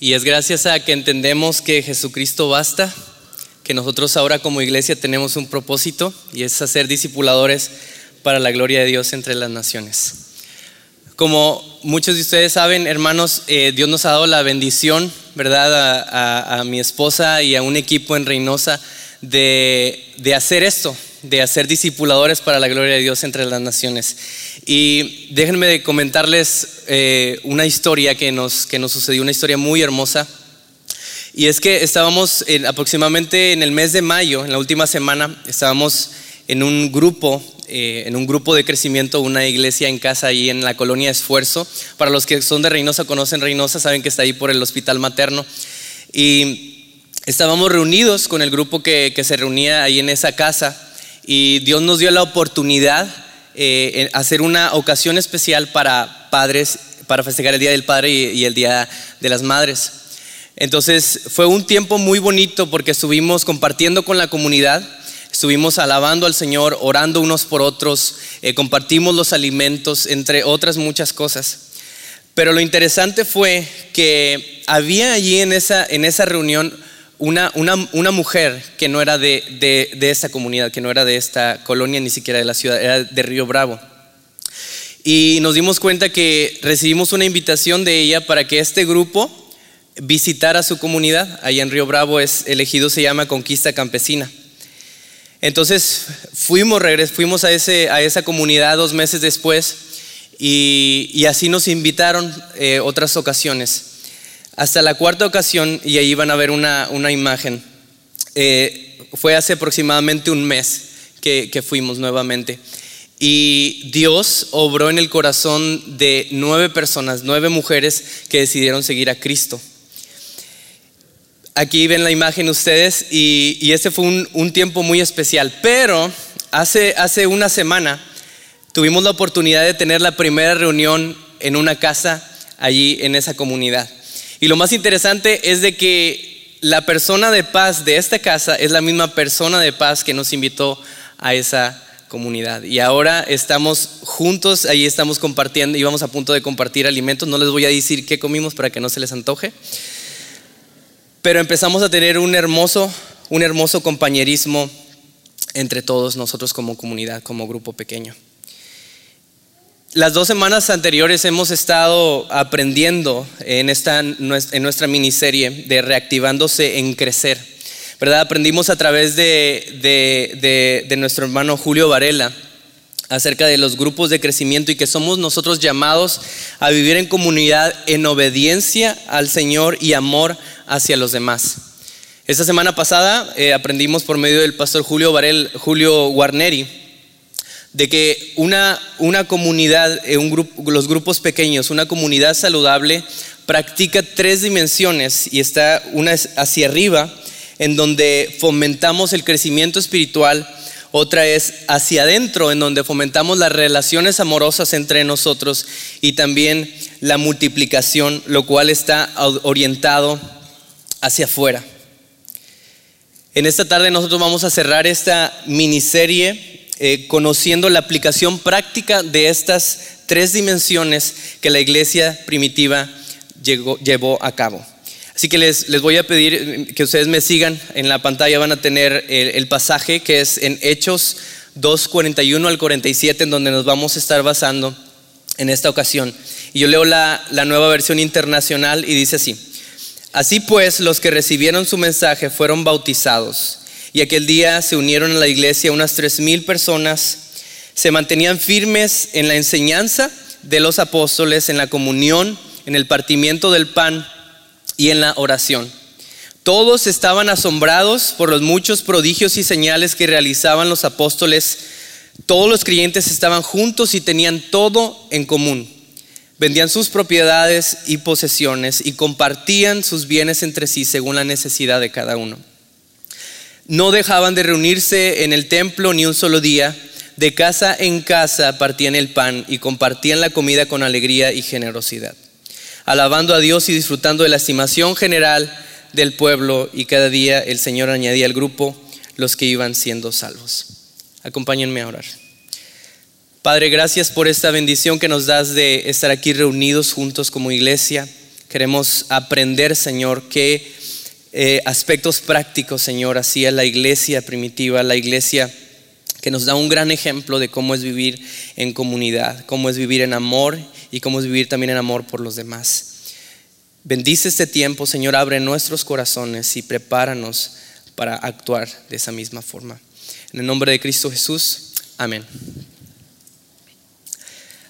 Y es gracias a que entendemos que Jesucristo basta, que nosotros ahora como iglesia tenemos un propósito y es hacer discipuladores para la gloria de Dios entre las naciones. Como muchos de ustedes saben, hermanos, eh, Dios nos ha dado la bendición, ¿verdad? A, mi esposa y a un equipo en Reynosa de, de hacer esto, de hacer discipuladores para la gloria de Dios entre las naciones. Y déjenme comentarles eh, una historia que nos, que nos sucedió, una historia muy hermosa. Y es que estábamos aproximadamente en el mes de mayo, en la última semana, estábamos en un grupo, eh, en un grupo de crecimiento, una iglesia en casa ahí en la colonia Esfuerzo. Para los que son de Reynosa, conocen Reynosa, saben que está ahí por el hospital materno. Y estábamos reunidos con el grupo que, que se reunía ahí en esa casa y Dios nos dio la oportunidad eh, hacer una ocasión especial para padres, para festejar el Día del Padre y, el Día de las Madres. Entonces fue un tiempo muy bonito porque estuvimos compartiendo con la comunidad, estuvimos alabando al Señor, orando unos por otros, eh, compartimos los alimentos, entre otras muchas cosas. Pero lo interesante fue que había allí en esa, en esa reunión una, una, mujer que no era de, de, esta comunidad, que no era de esta colonia, ni siquiera de la ciudad, era de Río Bravo. Y nos dimos cuenta que recibimos una invitación de ella para que este grupo visitara su comunidad. Allá en Río Bravo es elegido, se llama Conquista Campesina. Entonces fuimos, fuimos a, ese, a esa comunidad dos meses después y, y así nos invitaron eh, otras ocasiones. Hasta la cuarta ocasión, y ahí van a ver una, imagen, eh, fue hace aproximadamente un mes que, que fuimos nuevamente. Y Dios obró en el corazón de nueve personas, nueve mujeres que decidieron seguir a Cristo. Aquí ven la imagen ustedes y, y este fue un, un, tiempo muy especial. Pero hace, hace una semana tuvimos la oportunidad de tener la primera reunión en una casa allí en esa comunidad. Y lo más interesante es de que la persona de paz de esta casa es la misma persona de paz que nos invitó a esa comunidad. Y ahora estamos juntos, ahí estamos compartiendo y vamos a punto de compartir alimentos. No les voy a decir qué comimos para que no se les antoje. Pero empezamos a tener un hermoso, un hermoso compañerismo entre todos nosotros como comunidad, como grupo pequeño. Las dos semanas anteriores hemos estado aprendiendo en, esta, en nuestra miniserie de Reactivándose en Crecer. ¿Verdad? Aprendimos a través de, de, nuestro hermano Julio Varela acerca de los grupos de crecimiento y que somos nosotros llamados a vivir en comunidad en obediencia al Señor y amor hacia los demás. Esta semana pasada eh, aprendimos por medio del pastor Julio, Varel, Julio Guarneri de que una, una comunidad, eh, un grupo, los grupos pequeños, una comunidad saludable, practica tres dimensiones y está una hacia arriba, en donde fomentamos el crecimiento espiritual, otra es hacia adentro, en donde fomentamos las relaciones amorosas entre nosotros y también la multiplicación, lo cual está orientado hacia afuera. En esta tarde nosotros vamos a cerrar esta miniserie eh, conociendo la aplicación práctica de estas tres dimensiones que la iglesia primitiva llevó a cabo. Así que les, voy a pedir que ustedes me sigan. En la pantalla van a tener el, pasaje que es en Hechos 2.41 al 47, en donde nos vamos a estar basando en esta ocasión. Y yo leo la, la nueva versión internacional y dice así. Así pues, los que recibieron su mensaje fueron bautizados y aquel día se unieron a la iglesia unas tres mil personas. Se mantenían firmes en la enseñanza de los apóstoles, en la comunión, en el partimiento del pan y en la oración. Todos estaban asombrados por los muchos prodigios y señales que realizaban los apóstoles. Todos los creyentes estaban juntos y tenían todo en común. Vendían sus propiedades y posesiones y compartían sus bienes entre sí según la necesidad de cada uno. No dejaban de reunirse en el templo ni un solo día. De casa en casa partían el pan y compartían la comida con alegría y generosidad, alabando a Dios y disfrutando de la estimación general del pueblo y cada día el Señor añadía al grupo los que iban siendo salvos. Acompáñenme a orar. Padre, gracias por esta bendición que nos das de estar aquí reunidos juntos como iglesia. Queremos aprender, Señor, qué eh, aspectos prácticos, Señor, hacía la iglesia primitiva, la iglesia que nos da un gran ejemplo de cómo es vivir en comunidad, cómo es vivir en amor y cómo es vivir también en amor por los demás. Bendice este tiempo, Señor, abre nuestros corazones y prepáranos para actuar de esa misma forma. En el nombre de Cristo Jesús, amén.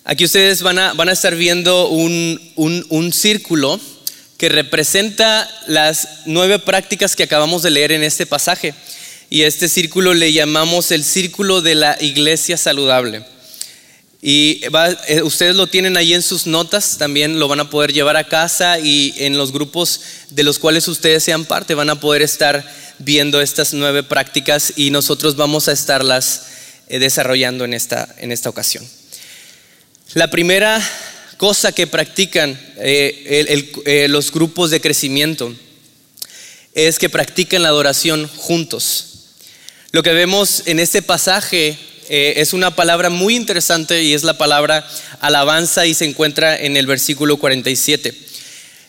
Aquí ustedes van a, van a estar viendo un, un círculo que representa las nueve prácticas que acabamos de leer en este pasaje. Y este círculo le llamamos el círculo de la iglesia saludable. Y eh, ustedes lo tienen ahí en sus notas, también lo van a poder llevar a casa y en los grupos de los cuales ustedes sean parte van a poder estar viendo estas nueve prácticas y nosotros vamos a estarlas eh, desarrollando en esta, en esta ocasión. La primera cosa que practican eh, los grupos de crecimiento es que practican la adoración juntos. Lo que vemos en este pasaje eh, es una palabra muy interesante y es la palabra alabanza y se encuentra en el versículo 47.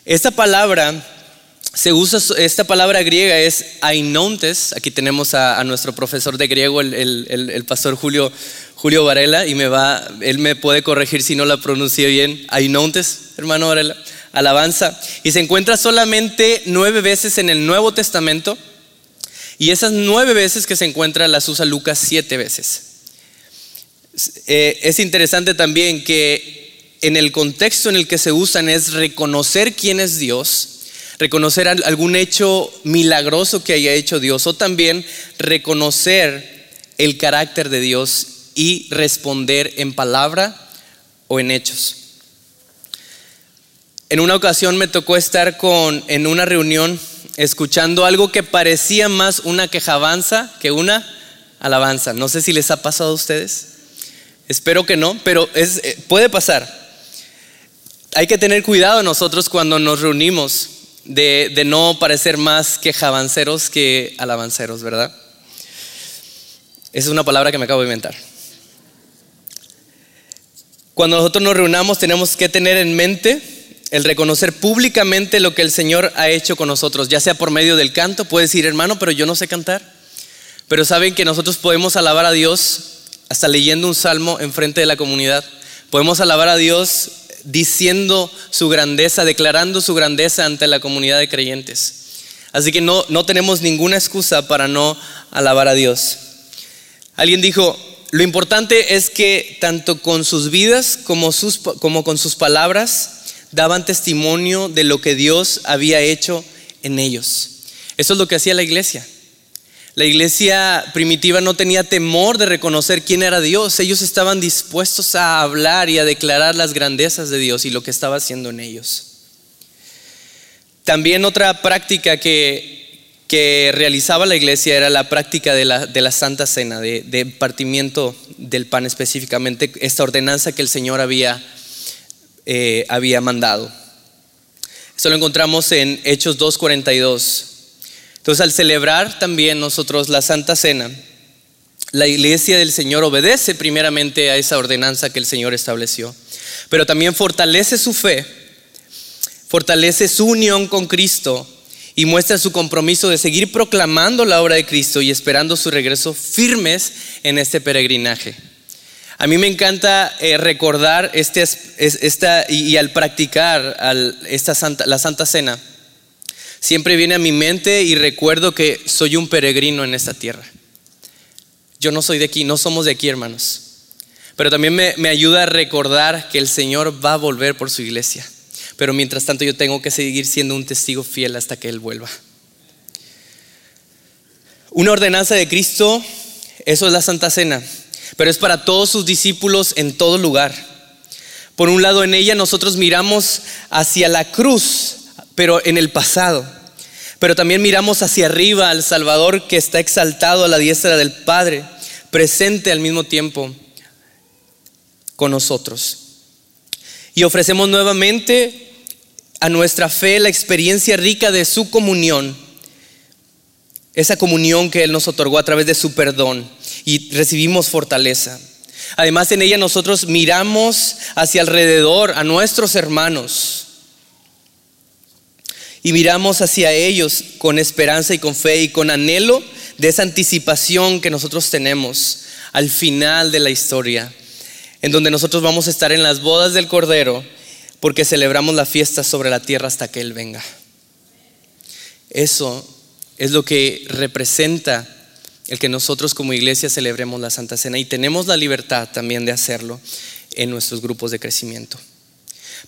Esta palabra se usa, esta palabra griega es ainontes. Aquí tenemos a, nuestro profesor de griego, el, pastor Julio, Julio Varela, y me va, él me puede corregir si no la pronuncio bien. Ainontes, hermano Varela, alabanza. Y se encuentra solamente nueve veces en el Nuevo Testamento y esas nueve veces que se encuentra las usa Lucas siete veces. Eh, es interesante también que en el contexto en el que se usan es reconocer quién es Dios, reconocer algún hecho milagroso que haya hecho Dios o también reconocer el carácter de Dios y responder en palabra o en hechos. En una ocasión me tocó estar con, en una reunión escuchando algo que parecía más una quejabanza que una alabanza. No sé si les ha pasado a ustedes. Espero que no, pero es, eh, puede pasar. Hay que tener cuidado nosotros cuando nos reunimos de, de no parecer más quejabanceros que alabanceros, ¿verdad? Esa es una palabra que me acabo de inventar. Cuando nosotros nos reunamos tenemos que tener en mente el reconocer públicamente lo que el Señor ha hecho con nosotros, ya sea por medio del canto, puede decir, hermano, pero yo no sé cantar. Pero saben que nosotros podemos alabar a Dios hasta leyendo un salmo en frente de la comunidad. Podemos alabar a Dios diciendo su grandeza, declarando su grandeza ante la comunidad de creyentes. Así que no, no tenemos ninguna excusa para no alabar a Dios. Alguien dijo, lo importante es que tanto con sus vidas como, con sus palabras, daban testimonio de lo que Dios había hecho en ellos. Eso es lo que hacía la iglesia. La iglesia primitiva no tenía temor de reconocer quién era Dios. Ellos estaban dispuestos a hablar y a declarar las grandezas de Dios y lo que estaba haciendo en ellos. También otra práctica que, que realizaba la iglesia era la práctica de la, de la Santa Cena, de, de partimiento del pan específicamente, esta ordenanza que el Señor había eh, había mandado. Esto lo encontramos en Hechos 2.42. Entonces al celebrar también nosotros la Santa Cena, la iglesia del Señor obedece primeramente a esa ordenanza que el Señor estableció, pero también fortalece su fe, fortalece su unión con Cristo y muestra su compromiso de seguir proclamando la obra de Cristo y esperando su regreso firmes en este peregrinaje. A mí me encanta eh, recordar este, esta, y, al practicar esta la Santa Cena, siempre viene a mi mente y recuerdo que soy un peregrino en esta tierra. Yo no soy de aquí, no somos de aquí, hermanos. Pero también me, me ayuda a recordar que el Señor va a volver por su iglesia. Pero mientras tanto yo tengo que seguir siendo un testigo fiel hasta que Él vuelva. Una ordenanza de Cristo, eso es la Santa Cena pero es para todos sus discípulos en todo lugar. Por un lado, en ella nosotros miramos hacia la cruz, pero en el pasado. Pero también miramos hacia arriba al Salvador que está exaltado a la diestra del Padre, presente al mismo tiempo con nosotros. Y ofrecemos nuevamente a nuestra fe la experiencia rica de su comunión, esa comunión que Él nos otorgó a través de su perdón y recibimos fortaleza. Además en ella nosotros miramos hacia alrededor a nuestros hermanos y miramos hacia ellos con esperanza y con fe y con anhelo de esa anticipación que nosotros tenemos al final de la historia, en donde nosotros vamos a estar en las bodas del Cordero porque celebramos la fiesta sobre la tierra hasta que Él venga. Eso es lo que representa el que nosotros como iglesia celebremos la Santa Cena y tenemos la libertad también de hacerlo en nuestros grupos de crecimiento.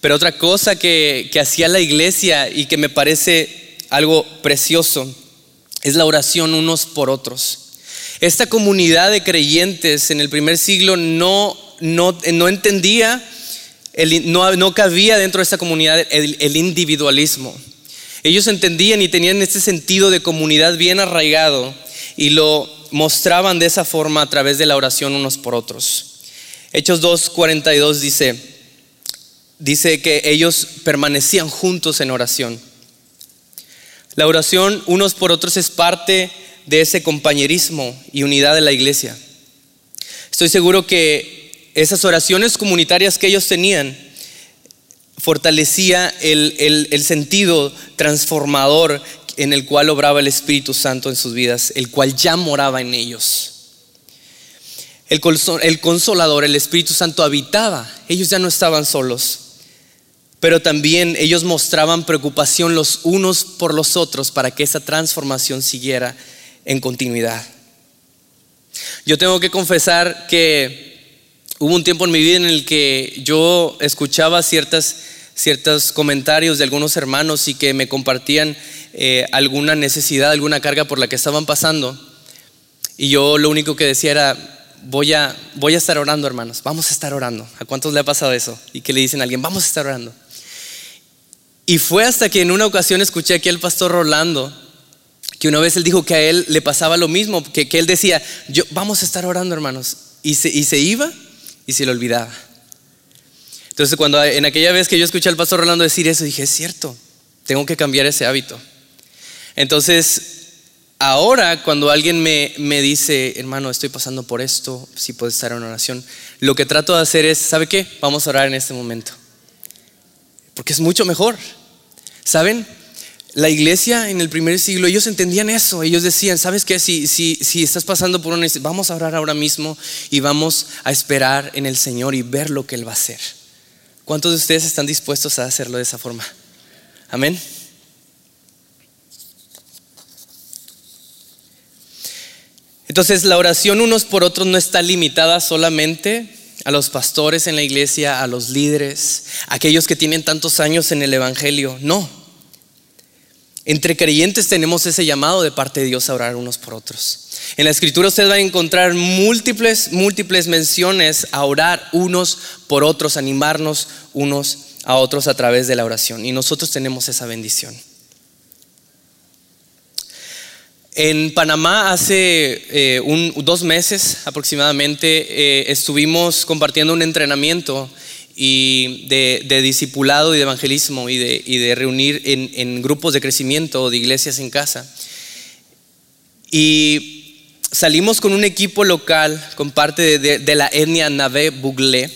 Pero otra cosa que, hacía la iglesia y que me parece algo precioso es la oración unos por otros. Esta comunidad de creyentes en el primer siglo no, no, entendía, no, cabía dentro de esta comunidad el, el individualismo. Ellos entendían y tenían este sentido de comunidad bien arraigado y lo mostraban de esa forma a través de la oración unos por otros. Hechos 2.42 dice, dice que ellos permanecían juntos en oración. La oración unos por otros es parte de ese compañerismo y unidad de la iglesia. Estoy seguro que esas oraciones comunitarias que ellos tenían fortalecía el, el sentido transformador en el cual obraba el Espíritu Santo en sus vidas, el cual ya moraba en ellos. El consolador, el Espíritu Santo habitaba. Ellos ya no estaban solos. Pero también ellos mostraban preocupación los unos por los otros para que esa transformación siguiera en continuidad. Yo tengo que confesar que hubo un tiempo en mi vida en el que yo escuchaba ciertas, ciertos comentarios de algunos hermanos y que me compartían eh, alguna necesidad, alguna carga por la que estaban pasando. Y yo lo único que decía era, voy a, voy a estar orando, hermanos, vamos a estar orando. ¿A cuántos le ha pasado eso? Y que le dicen a alguien, vamos a estar orando. Y fue hasta que en una ocasión escuché aquí al pastor Rolando, que una vez él dijo que a él le pasaba lo mismo, que, que él decía, yo, vamos a estar orando, hermanos. Y se, y se iba y se le olvidaba. Entonces, cuando en aquella vez que yo escuché al pastor Rolando decir eso, dije, es cierto, tengo que cambiar ese hábito. Entonces, ahora cuando alguien me, me, dice, hermano, estoy pasando por esto, si puedes estar en oración, lo que trato de hacer es, ¿sabe qué? Vamos a orar en este momento. Porque es mucho mejor. ¿Saben? La iglesia en el primer siglo, ellos entendían eso. Ellos decían, ¿sabes qué? Si, si, si estás pasando por una vamos a orar ahora mismo y vamos a esperar en el Señor y ver lo que Él va a hacer. ¿Cuántos de ustedes están dispuestos a hacerlo de esa forma? Amén. Entonces la oración unos por otros no está limitada solamente a los pastores en la iglesia, a los líderes, a aquellos que tienen tantos años en el Evangelio. No. Entre creyentes tenemos ese llamado de parte de Dios a orar unos por otros. En la escritura usted va a encontrar múltiples, múltiples menciones a orar unos por otros, animarnos unos a otros a través de la oración. Y nosotros tenemos esa bendición. En Panamá hace eh, dos meses aproximadamente eh, estuvimos compartiendo un entrenamiento y de, discipulado y de evangelismo y de, reunir en, grupos de crecimiento o de iglesias en casa. Y salimos con un equipo local, con parte de, la etnia Nave Bugle.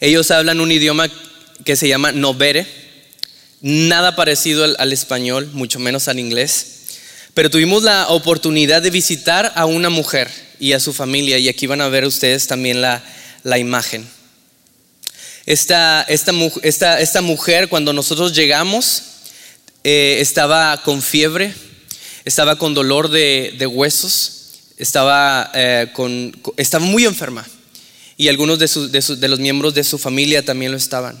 Ellos hablan un idioma que se llama Novere, nada parecido al español, mucho menos al inglés pero tuvimos la oportunidad de visitar a una mujer y a su familia, y aquí van a ver ustedes también la, imagen. Esta, esta, esta, mujer, cuando nosotros llegamos, eh, estaba con fiebre, estaba con dolor de, huesos, estaba, eh, estaba muy enferma, y algunos de, de los miembros de su familia también lo estaban.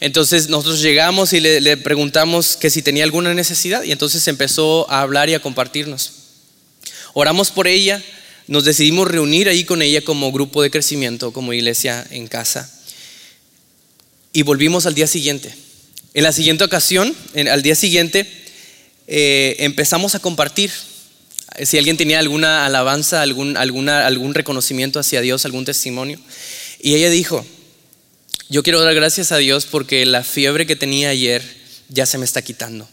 Entonces nosotros llegamos y le, preguntamos que si tenía alguna necesidad y entonces empezó a hablar y a compartirnos. Oramos por ella, nos decidimos reunir ahí con ella como grupo de crecimiento, como iglesia en casa. Y volvimos al día siguiente. En la siguiente ocasión, al día siguiente, eh, empezamos a compartir. Si alguien tenía alguna alabanza, algún, alguna, algún reconocimiento hacia Dios, algún testimonio. Y ella dijo, yo quiero dar gracias a Dios porque la fiebre que tenía ayer ya se me está quitando.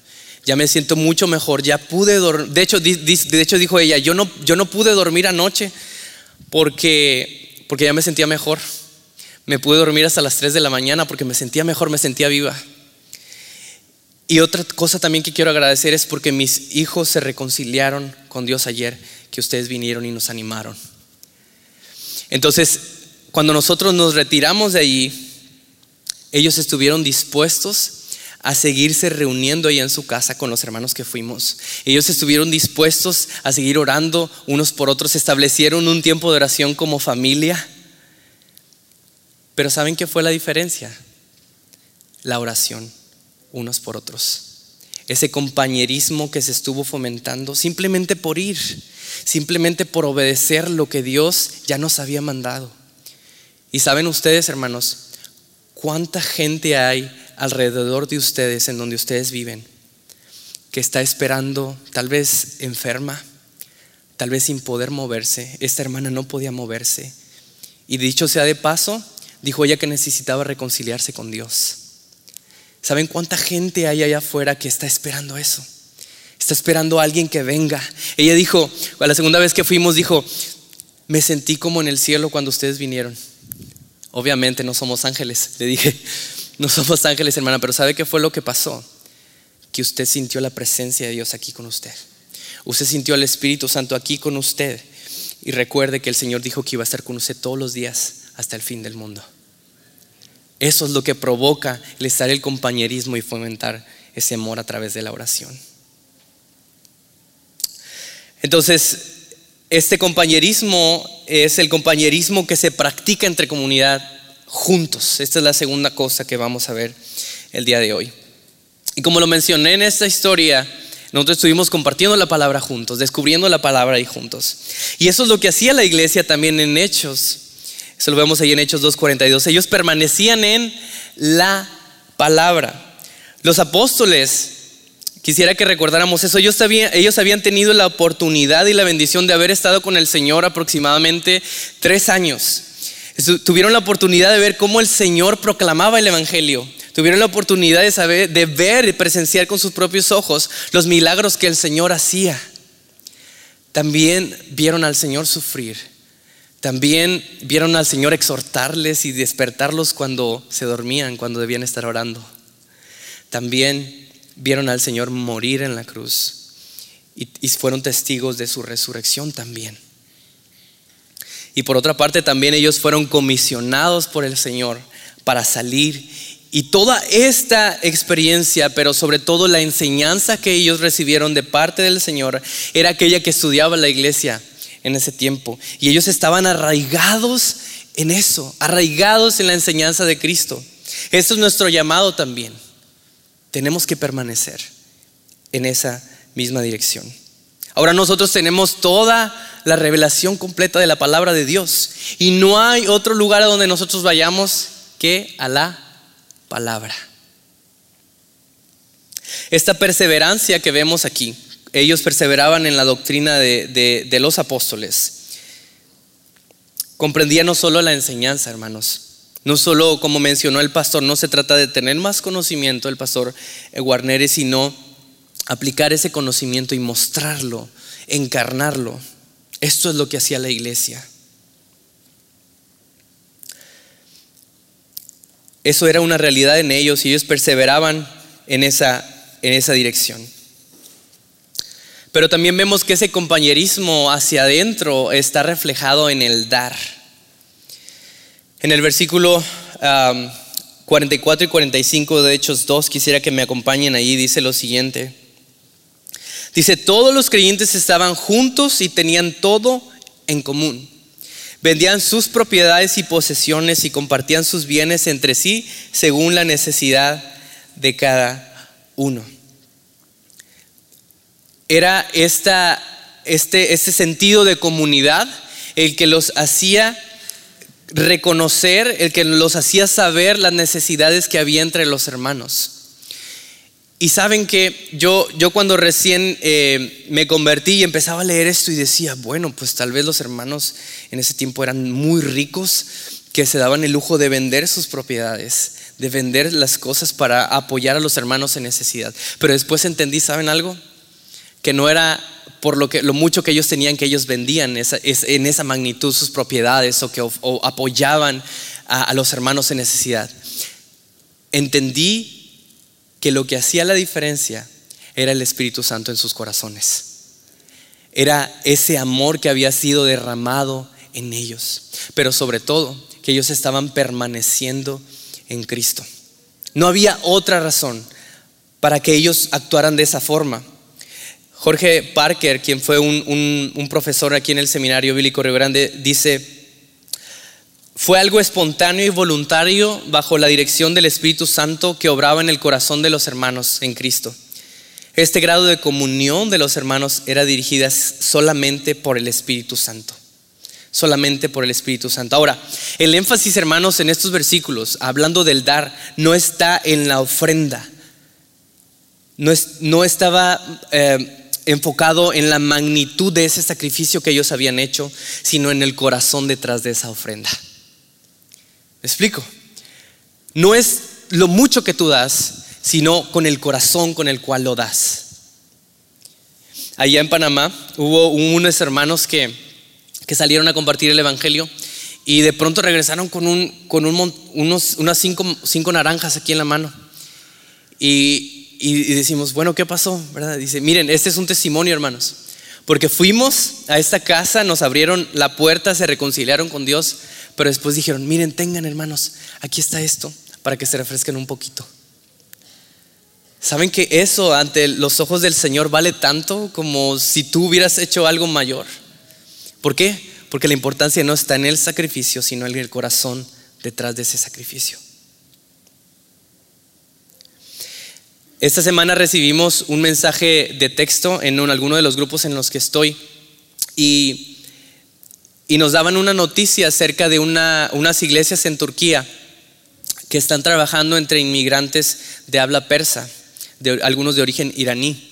Ya me siento mucho mejor, ya pude dormir. De hecho, de hecho dijo ella, yo no, yo no pude dormir anoche porque, porque ya me sentía mejor. Me pude dormir hasta las 3 de la mañana porque me sentía mejor, me sentía viva. Y otra cosa también que quiero agradecer es porque mis hijos se reconciliaron con Dios ayer, que ustedes vinieron y nos animaron. Entonces, cuando nosotros nos retiramos de allí, ellos estuvieron dispuestos a seguirse reuniendo ahí en su casa con los hermanos que fuimos. Ellos estuvieron dispuestos a seguir orando unos por otros, establecieron un tiempo de oración como familia. Pero ¿saben qué fue la diferencia? La oración unos por otros. Ese compañerismo que se estuvo fomentando simplemente por ir, simplemente por obedecer lo que Dios ya nos había mandado. Y saben ustedes, hermanos, cuánta gente hay alrededor de ustedes en donde ustedes viven que está esperando, tal vez enferma, tal vez sin poder moverse. Esta hermana no podía moverse. Y dicho sea de paso, dijo ella que necesitaba reconciliarse con Dios. ¿Saben cuánta gente hay allá afuera que está esperando eso? Está esperando a alguien que venga. Ella dijo, la segunda vez que fuimos, dijo, me sentí como en el cielo cuando ustedes vinieron. Obviamente no somos ángeles, le dije, no somos ángeles hermana, pero ¿sabe qué fue lo que pasó? Que usted sintió la presencia de Dios aquí con usted. Usted sintió al Espíritu Santo aquí con usted. Y recuerde que el Señor dijo que iba a estar con usted todos los días hasta el fin del mundo. Eso es lo que provoca el estar el compañerismo y fomentar ese amor a través de la oración. Entonces, este compañerismo es el compañerismo que se practica entre comunidad juntos. Esta es la segunda cosa que vamos a ver el día de hoy. Y como lo mencioné en esta historia, nosotros estuvimos compartiendo la palabra juntos, descubriendo la palabra ahí juntos. Y eso es lo que hacía la iglesia también en Hechos. Eso lo vemos ahí en Hechos 2.42. Ellos permanecían en la palabra. Los apóstoles, quisiera que recordáramos eso, ellos habían, ellos habían tenido la oportunidad y la bendición de haber estado con el Señor aproximadamente tres años. Tuvieron la oportunidad de ver cómo el Señor proclamaba el Evangelio. Tuvieron la oportunidad de saber, de ver y presenciar con sus propios ojos los milagros que el Señor hacía. También vieron al Señor sufrir también vieron al Señor exhortarles y despertarlos cuando se dormían, cuando debían estar orando. También vieron al Señor morir en la cruz y, fueron testigos de su resurrección también. Y por otra parte también ellos fueron comisionados por el Señor para salir y toda esta experiencia, pero sobre todo la enseñanza que ellos recibieron de parte del Señor, era aquella que estudiaba la iglesia en ese tiempo. Y ellos estaban arraigados en eso, arraigados en la enseñanza de Cristo. Esto es nuestro llamado también. Tenemos que permanecer en esa misma dirección. Ahora nosotros tenemos toda la revelación completa de la palabra de Dios y no hay otro lugar a donde nosotros vayamos que a la palabra. Esta perseverancia que vemos aquí ellos perseveraban en la doctrina de, los apóstoles. Comprendía no solo la enseñanza, hermanos, no solo, como mencionó el pastor, no se trata de tener más conocimiento, el pastor Guarnere, sino aplicar ese conocimiento y mostrarlo, encarnarlo. Esto es lo que hacía la iglesia. Eso era una realidad en ellos y ellos perseveraban en esa, en esa dirección. Pero también vemos que ese compañerismo hacia adentro está reflejado en el dar. En el versículo 44 y 45 de Hechos 2, quisiera que me acompañen ahí, dice lo siguiente. Dice, todos los creyentes estaban juntos y tenían todo en común. Vendían sus propiedades y posesiones y compartían sus bienes entre sí según la necesidad de cada uno era esta, este, este sentido de comunidad el que los hacía reconocer, el que los hacía saber las necesidades que había entre los hermanos. Y saben que yo, yo cuando recién eh, me convertí y empezaba a leer esto y decía, bueno, pues tal vez los hermanos en ese tiempo eran muy ricos que se daban el lujo de vender sus propiedades, de vender las cosas para apoyar a los hermanos en necesidad. Pero después entendí, ¿saben algo? que no era por lo, que, lo mucho que ellos tenían que ellos vendían en esa magnitud sus propiedades o que apoyaban a, los hermanos en necesidad. Entendí que lo que hacía la diferencia era el Espíritu Santo en sus corazones. Era ese amor que había sido derramado en ellos, pero sobre todo que ellos estaban permaneciendo en Cristo. No había otra razón para que ellos actuaran de esa forma. Jorge Parker, quien fue un, profesor aquí en el Seminario Bíblico Río Grande, dice, fue algo espontáneo y voluntario bajo la dirección del Espíritu Santo que obraba en el corazón de los hermanos en Cristo. Este grado de comunión de los hermanos era dirigida solamente por el Espíritu Santo. Solamente por el Espíritu Santo. Ahora, el énfasis, hermanos, en estos versículos, hablando del dar, no está en la ofrenda. No, no estaba eh, enfocado en la magnitud de ese sacrificio que ellos habían hecho, sino en el corazón detrás de esa ofrenda. ¿Me explico? No es lo mucho que tú das, sino con el corazón con el cual lo das. Allá en Panamá hubo unos hermanos que, que salieron a compartir el Evangelio y de pronto regresaron con, un, con unos, unas cinco, cinco naranjas aquí en la mano. Y, y, decimos, bueno, ¿qué pasó? ¿Verdad? Dice, miren, este es un testimonio, hermanos. Porque fuimos a esta casa, nos abrieron la puerta, se reconciliaron con Dios, pero después dijeron, miren, tengan hermanos, aquí está esto, para que se refresquen un poquito. ¿Saben que eso ante los ojos del Señor vale tanto como si tú hubieras hecho algo mayor? ¿Por qué? Porque la importancia no está en el sacrificio, sino en el corazón detrás de ese sacrificio. Esta semana recibimos un mensaje de texto en alguno de los grupos en los que estoy y, y nos daban una noticia acerca de una, unas iglesias en Turquía que están trabajando entre inmigrantes de habla persa, de, algunos de origen iraní.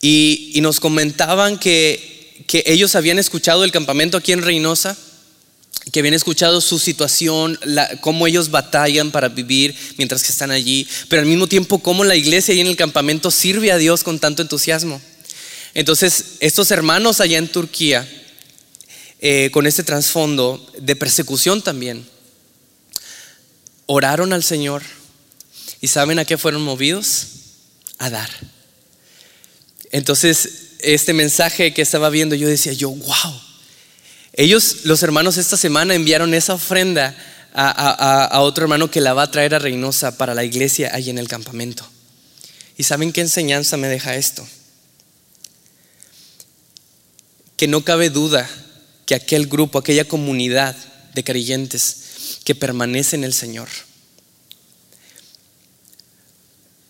Y, y nos comentaban que, ellos habían escuchado el campamento aquí en Reynosa que habían escuchado su situación, cómo ellos batallan para vivir mientras que están allí, pero al mismo tiempo cómo la iglesia ahí en el campamento sirve a Dios con tanto entusiasmo. Entonces, estos hermanos allá en Turquía, eh, con este trasfondo de persecución también, oraron al Señor y ¿saben a qué fueron movidos? A dar. Entonces, este mensaje que estaba viendo, yo decía, yo, wow ellos, los hermanos, esta semana enviaron esa ofrenda a, otro hermano que la va a traer a Reynosa para la iglesia ahí en el campamento. ¿Y saben qué enseñanza me deja esto? Que no cabe duda que aquel grupo, aquella comunidad de creyentes que permanece en el Señor,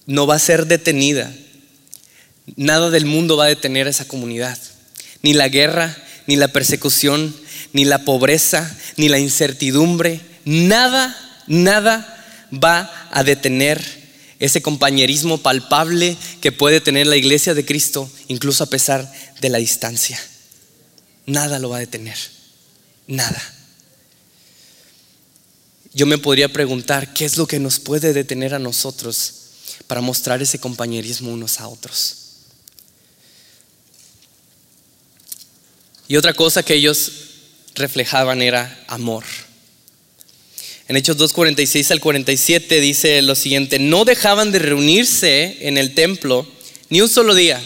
no va a ser detenida. Nada del mundo va a detener a esa comunidad. Ni la guerra, ni la persecución, ni la pobreza, ni la incertidumbre, nada, nada va a detener ese compañerismo palpable que puede tener la iglesia de Cristo, incluso a pesar de la distancia. Nada lo va a detener, nada. Yo me podría preguntar, ¿qué es lo que nos puede detener a nosotros para mostrar ese compañerismo unos a otros? Y otra cosa que ellos reflejaban era amor. En Hechos 2.46 al 47 dice lo siguiente, no dejaban de reunirse en el templo ni un solo día.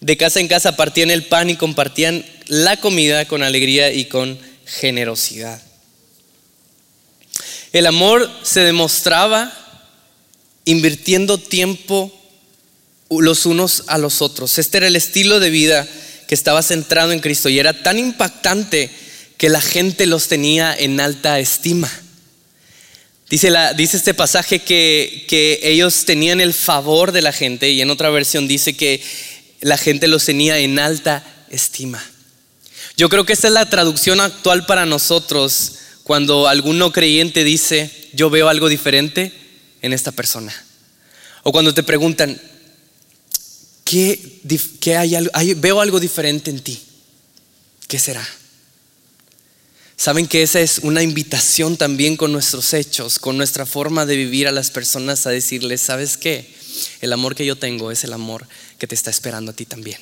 De casa en casa partían el pan y compartían la comida con alegría y con generosidad. El amor se demostraba invirtiendo tiempo los unos a los otros. Este era el estilo de vida que estaba centrado en Cristo y era tan impactante que la gente los tenía en alta estima. Dice, este pasaje que ellos tenían el favor de la gente y en otra versión dice que la gente los tenía en alta estima. Yo creo que esta es la traducción actual para nosotros cuando algún no creyente dice, yo veo algo diferente en esta persona. O cuando te preguntan, ¿Qué, hay, veo algo diferente en ti. ¿Qué será? Saben que esa es una invitación también con nuestros hechos, con nuestra forma de vivir a las personas a decirles, ¿sabes qué? El amor que yo tengo es el amor que te está esperando a ti también.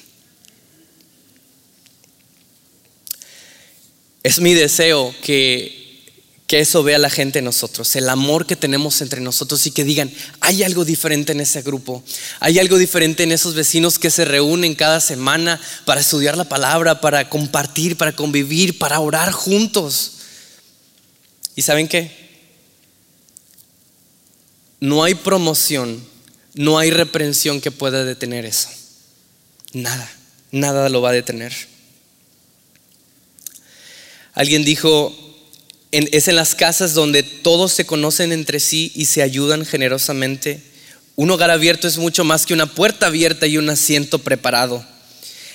Es mi deseo que, que eso vea la gente en nosotros, el amor que tenemos entre nosotros y que digan, hay algo diferente en ese grupo, hay algo diferente en esos vecinos que se reúnen cada semana para estudiar la palabra, para compartir, para convivir, para orar juntos. ¿Y saben qué? No hay promoción, no hay reprensión que pueda detener eso. Nada, nada lo va a detener. Alguien dijo, es en las casas donde todos se conocen entre sí y se ayudan generosamente. Un hogar abierto es mucho más que una puerta abierta y un asiento preparado.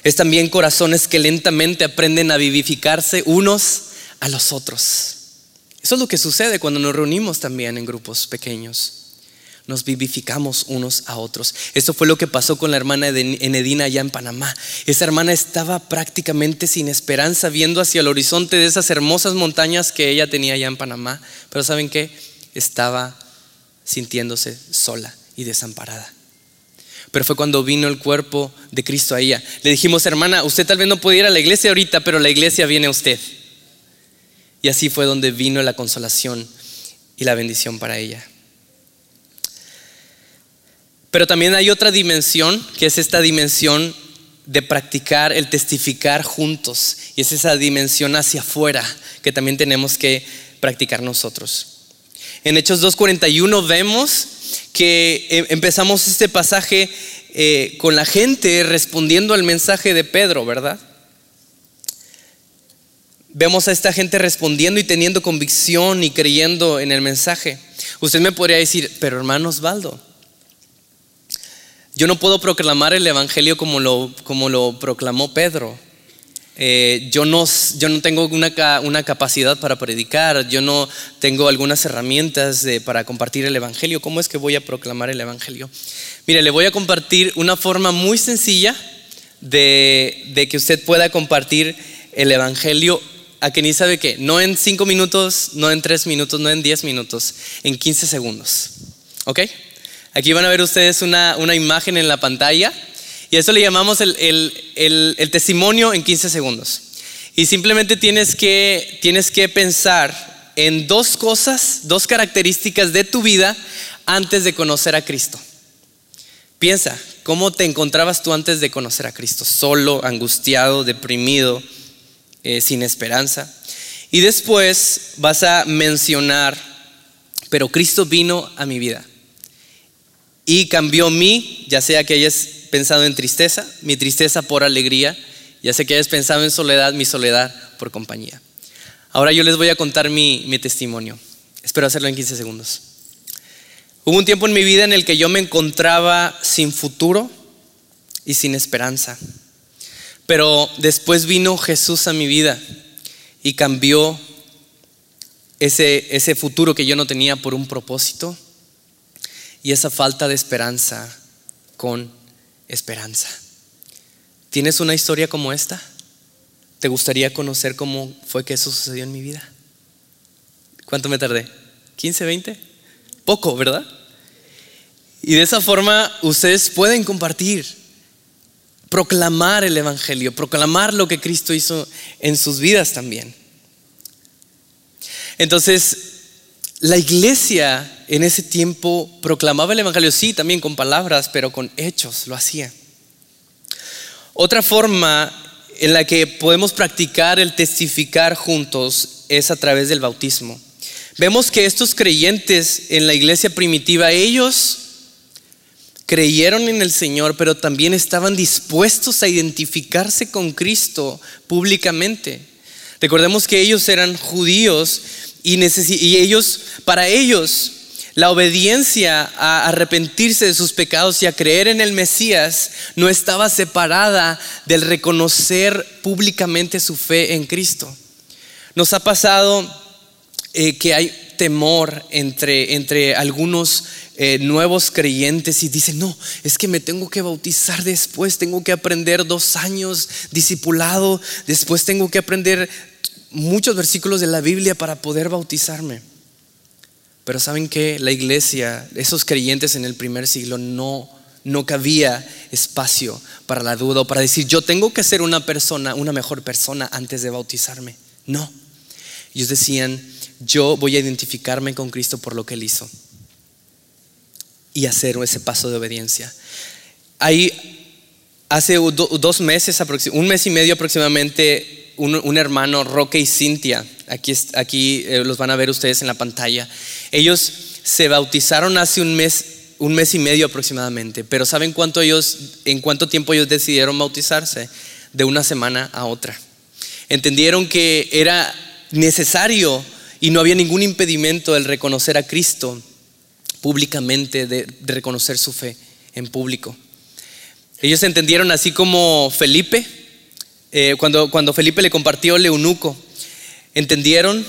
Es también corazones que lentamente aprenden a vivificarse unos a los otros. Eso es lo que sucede cuando nos reunimos también en grupos pequeños nos vivificamos unos a otros. Esto fue lo que pasó con la hermana Enedina allá en Panamá. Esa hermana estaba prácticamente sin esperanza viendo hacia el horizonte de esas hermosas montañas que ella tenía allá en Panamá. Pero ¿saben qué? Estaba sintiéndose sola y desamparada. Pero fue cuando vino el cuerpo de Cristo a ella. Le dijimos, hermana, usted tal vez no puede ir a la iglesia ahorita, pero la iglesia viene a usted. Y así fue donde vino la consolación y la bendición para ella. Pero también hay otra dimensión, que es esta dimensión de practicar el testificar juntos. Y es esa dimensión hacia afuera que también tenemos que practicar nosotros. En Hechos 2.41 vemos que eh, empezamos este pasaje eh, con la gente respondiendo al mensaje de Pedro, ¿verdad? Vemos a esta gente respondiendo y teniendo convicción y creyendo en el mensaje. Usted me podría decir, pero hermano Osvaldo, yo no puedo proclamar el Evangelio como lo, como lo proclamó Pedro. Eh, yo, no, yo no tengo una, una, capacidad para predicar, yo no tengo algunas herramientas para compartir el Evangelio. ¿Cómo es que voy a proclamar el Evangelio? Mire, le voy a compartir una forma muy sencilla de, de que usted pueda compartir el Evangelio a que ni sabe qué, no en cinco minutos, no en tres minutos, no en diez minutos, en 15 segundos. ¿Ok? Aquí van a ver ustedes una, imagen en la pantalla y eso le llamamos el, testimonio en 15 segundos. Y simplemente tienes que, tienes que pensar en dos cosas, dos características de tu vida antes de conocer a Cristo. Piensa, ¿cómo te encontrabas tú antes de conocer a Cristo? Solo, angustiado, deprimido, eh, sin esperanza. Y después vas a mencionar, pero Cristo vino a mi vida y cambió mi, ya sea que hayas pensado en tristeza, mi tristeza por alegría, ya sea que hayas pensado en soledad, mi soledad por compañía. Ahora yo les voy a contar mi, mi testimonio. Espero hacerlo en 15 segundos. Hubo un tiempo en mi vida en el que yo me encontraba sin futuro y sin esperanza. Pero después vino Jesús a mi vida y cambió ese, ese futuro que yo no tenía por un propósito y esa falta de esperanza con esperanza. ¿Tienes una historia como esta? ¿Te gustaría conocer cómo fue que eso sucedió en mi vida? ¿Cuánto me tardé? ¿15, 20? Poco, ¿verdad? Y de esa forma ustedes pueden compartir, proclamar el Evangelio, proclamar lo que Cristo hizo en sus vidas también. Entonces, la iglesia en ese tiempo proclamaba el Evangelio, sí, también con palabras, pero con hechos lo hacía. Otra forma en la que podemos practicar el testificar juntos es a través del bautismo. Vemos que estos creyentes en la iglesia primitiva, ellos creyeron en el Señor, pero también estaban dispuestos a identificarse con Cristo públicamente. Recordemos que ellos eran judíos y, ellos, para ellos, la obediencia a arrepentirse de sus pecados y a creer en el Mesías no estaba separada del reconocer públicamente su fe en Cristo. Nos ha pasado eh, que hay temor entre, entre algunos eh, nuevos creyentes y dicen, no, es que me tengo que bautizar después, tengo que aprender dos años discipulado, después tengo que aprender muchos versículos de la Biblia para poder bautizarme. Pero saben que la iglesia, esos creyentes en el primer siglo, no, no cabía espacio para la duda o para decir, yo tengo que ser una persona, una mejor persona antes de bautizarme. No. Ellos decían, yo voy a identificarme con Cristo por lo que Él hizo y hacer ese paso de obediencia. Ahí, hace dos meses, un mes y medio aproximadamente, un, hermano, Roque y Cintia, aquí, aquí eh, los van a ver ustedes en la pantalla, ellos se bautizaron hace un mes, un mes y medio aproximadamente, pero ¿saben cuánto ellos, en cuánto tiempo ellos decidieron bautizarse? De una semana a otra. Entendieron que era necesario y no había ningún impedimento el reconocer a Cristo públicamente, de, reconocer su fe en público. Ellos entendieron así como Felipe, eh, cuando, cuando Felipe le compartió el eunuco, entendieron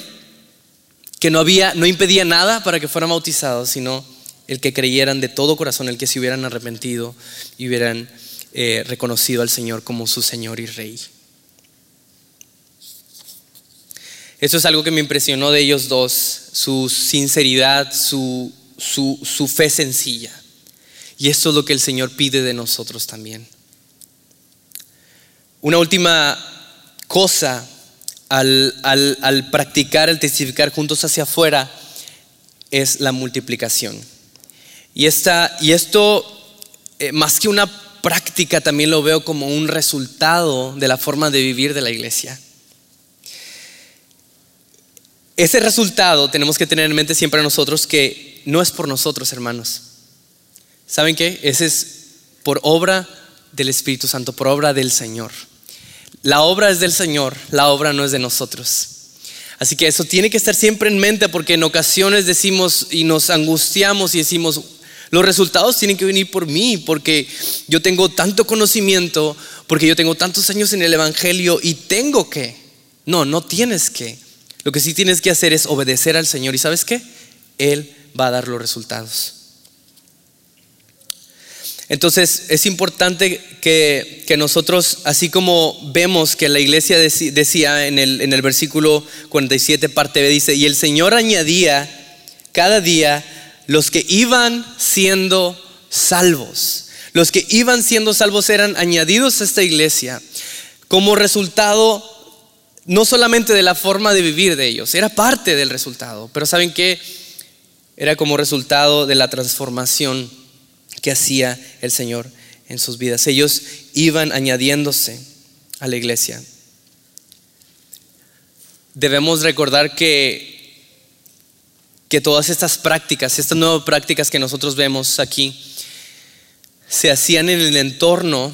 que no había, no impedía nada para que fueran bautizados, sino el que creyeran de todo corazón, el que se hubieran arrepentido y hubieran eh, reconocido al Señor como su Señor y Rey. Eso es algo que me impresionó de ellos dos, su sinceridad, su, su, fe sencilla. Y esto es lo que el Señor pide de nosotros también. Una última cosa al, al, practicar, al testificar juntos hacia afuera, es la multiplicación. Y, esta, y esto, eh, más que una práctica, también lo veo como un resultado de la forma de vivir de la iglesia. Ese resultado tenemos que tener en mente siempre nosotros que no es por nosotros, hermanos. ¿Saben qué? Ese es por obra del Espíritu Santo, por obra del Señor. La obra es del Señor, la obra no es de nosotros. Así que eso tiene que estar siempre en mente porque en ocasiones decimos y nos angustiamos y decimos, los resultados tienen que venir por mí porque yo tengo tanto conocimiento, porque yo tengo tantos años en el Evangelio y tengo que. No, no tienes que. Lo que sí tienes que hacer es obedecer al Señor y sabes qué? Él va a dar los resultados. Entonces es importante que, nosotros, así como vemos que la iglesia decía en el, en el versículo 47 parte B, dice, y el Señor añadía cada día los que iban siendo salvos. Los que iban siendo salvos eran añadidos a esta iglesia como resultado no solamente de la forma de vivir de ellos, era parte del resultado, pero ¿saben qué? Era como resultado de la transformación que hacía el Señor en sus vidas. Ellos iban añadiéndose a la iglesia. Debemos recordar que, que todas estas prácticas, estas nuevas prácticas que nosotros vemos aquí, se hacían en el entorno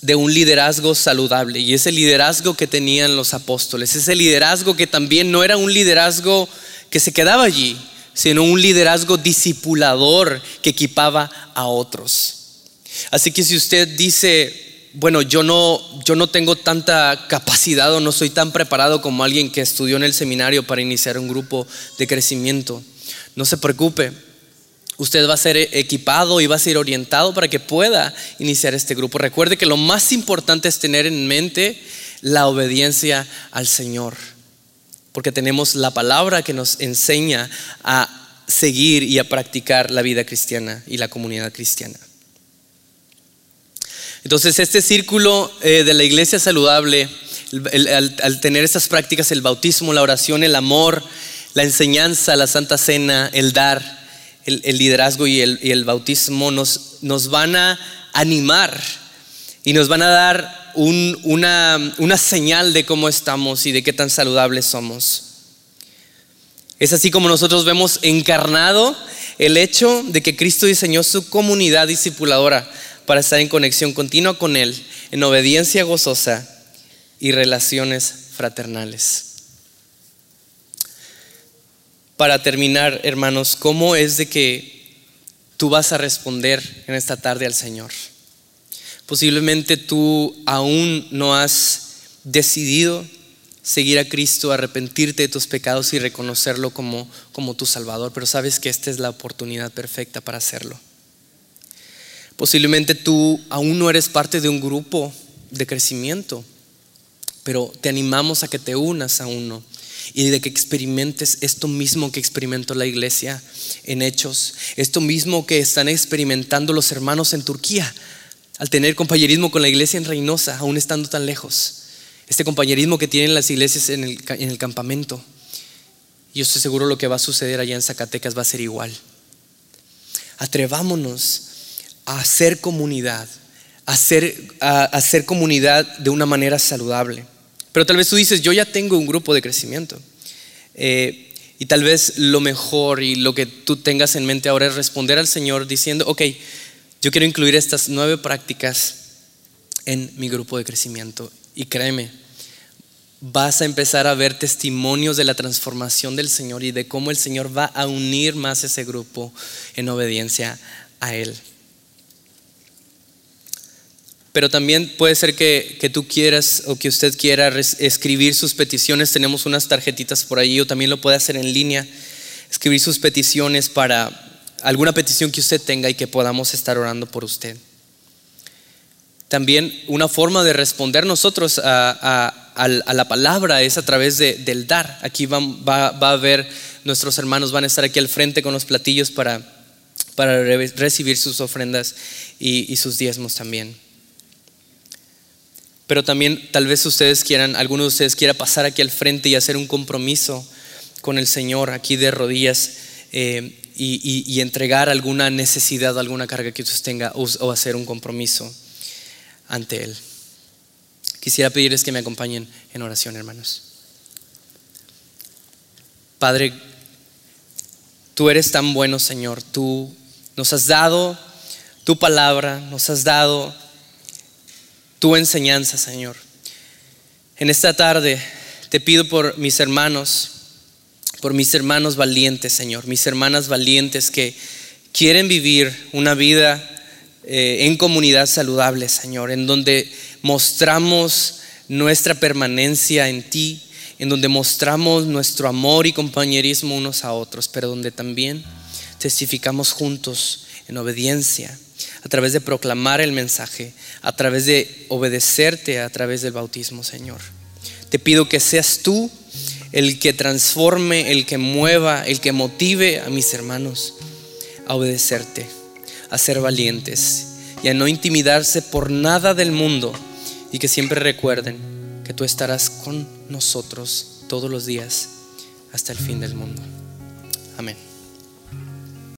de un liderazgo saludable y ese liderazgo que tenían los apóstoles, ese liderazgo que también no era un liderazgo que se quedaba allí, sino un liderazgo discipulador que equipaba a otros. Así que si usted dice, bueno, yo no, yo no tengo tanta capacidad o no soy tan preparado como alguien que estudió en el seminario para iniciar un grupo de crecimiento, no se preocupe usted va a ser equipado y va a ser orientado para que pueda iniciar este grupo. Recuerde que lo más importante es tener en mente la obediencia al Señor, porque tenemos la palabra que nos enseña a seguir y a practicar la vida cristiana y la comunidad cristiana. Entonces, este círculo eh, de la iglesia saludable, al tener estas prácticas, el bautismo, la oración, el amor, la enseñanza, la santa cena, el dar, el, liderazgo y el, bautismo nos, nos, van a animar y nos van a dar una, una señal de cómo estamos y de qué tan saludables somos. Es así como nosotros vemos encarnado el hecho de que Cristo diseñó su comunidad discipuladora para estar en conexión continua con Él, en obediencia gozosa y relaciones fraternales. Para terminar, hermanos, ¿cómo es de que tú vas a responder en esta tarde al Señor? Posiblemente tú aún no has decidido seguir a Cristo, arrepentirte de tus pecados y reconocerlo como, como tu Salvador, pero sabes que esta es la oportunidad perfecta para hacerlo. Posiblemente tú aún no eres parte de un grupo de crecimiento, pero te animamos a que te unas a uno y de que experimentes esto mismo que experimentó la iglesia en hechos, esto mismo que están experimentando los hermanos en Turquía al tener compañerismo con la iglesia en Reynosa, aún estando tan lejos. Este compañerismo que tienen las iglesias en el, en el campamento. Yo estoy seguro lo que va a suceder allá en Zacatecas va a ser igual. Atrevámonos a hacer comunidad, a hacer, a hacer comunidad de una manera saludable. Pero tal vez tú dices, yo ya tengo un grupo de crecimiento. Eh, y tal vez lo mejor y lo que tú tengas en mente ahora es responder al Señor diciendo, ok, yo quiero incluir estas nueve prácticas en mi grupo de crecimiento. Y créeme, vas a empezar a ver testimonios de la transformación del Señor y de cómo el Señor va a unir más ese grupo en obediencia a Él. Pero también puede ser que, tú quieras o que usted quiera escribir sus peticiones. Tenemos unas tarjetitas por ahí o también lo puede hacer en línea. Escribir sus peticiones para alguna petición que usted tenga y que podamos estar orando por usted. También una forma de responder nosotros a, la palabra es a través del dar. Aquí va, a haber, nuestros hermanos van a estar aquí al frente con los platillos para, para recibir sus ofrendas y, sus diezmos también. Pero también tal vez ustedes quieran, algunos de ustedes quiera pasar aquí al frente y hacer un compromiso con el Señor aquí de rodillas eh, y, entregar alguna necesidad, alguna carga que usted tenga o hacer un compromiso ante Él. Quisiera pedirles que me acompañen en oración, hermanos. Padre, tú eres tan bueno, Señor. Tú nos has dado tu palabra, nos has dado tu enseñanza, Señor. En esta tarde te pido por mis hermanos, por mis hermanos valientes, Señor, mis hermanas valientes que quieren vivir una vida eh, en comunidad saludable, Señor, en donde mostramos nuestra permanencia en ti, en donde mostramos nuestro amor y compañerismo unos a otros, pero donde también testificamos juntos en obediencia a través de proclamar el mensaje, a través de obedecerte, a través del bautismo, Señor. Te pido que seas tú el que transforme, el que mueva, el que motive a mis hermanos a obedecerte, a ser valientes y a no intimidarse por nada del mundo y que siempre recuerden que tú estarás con nosotros todos los días hasta el fin del mundo. Amén.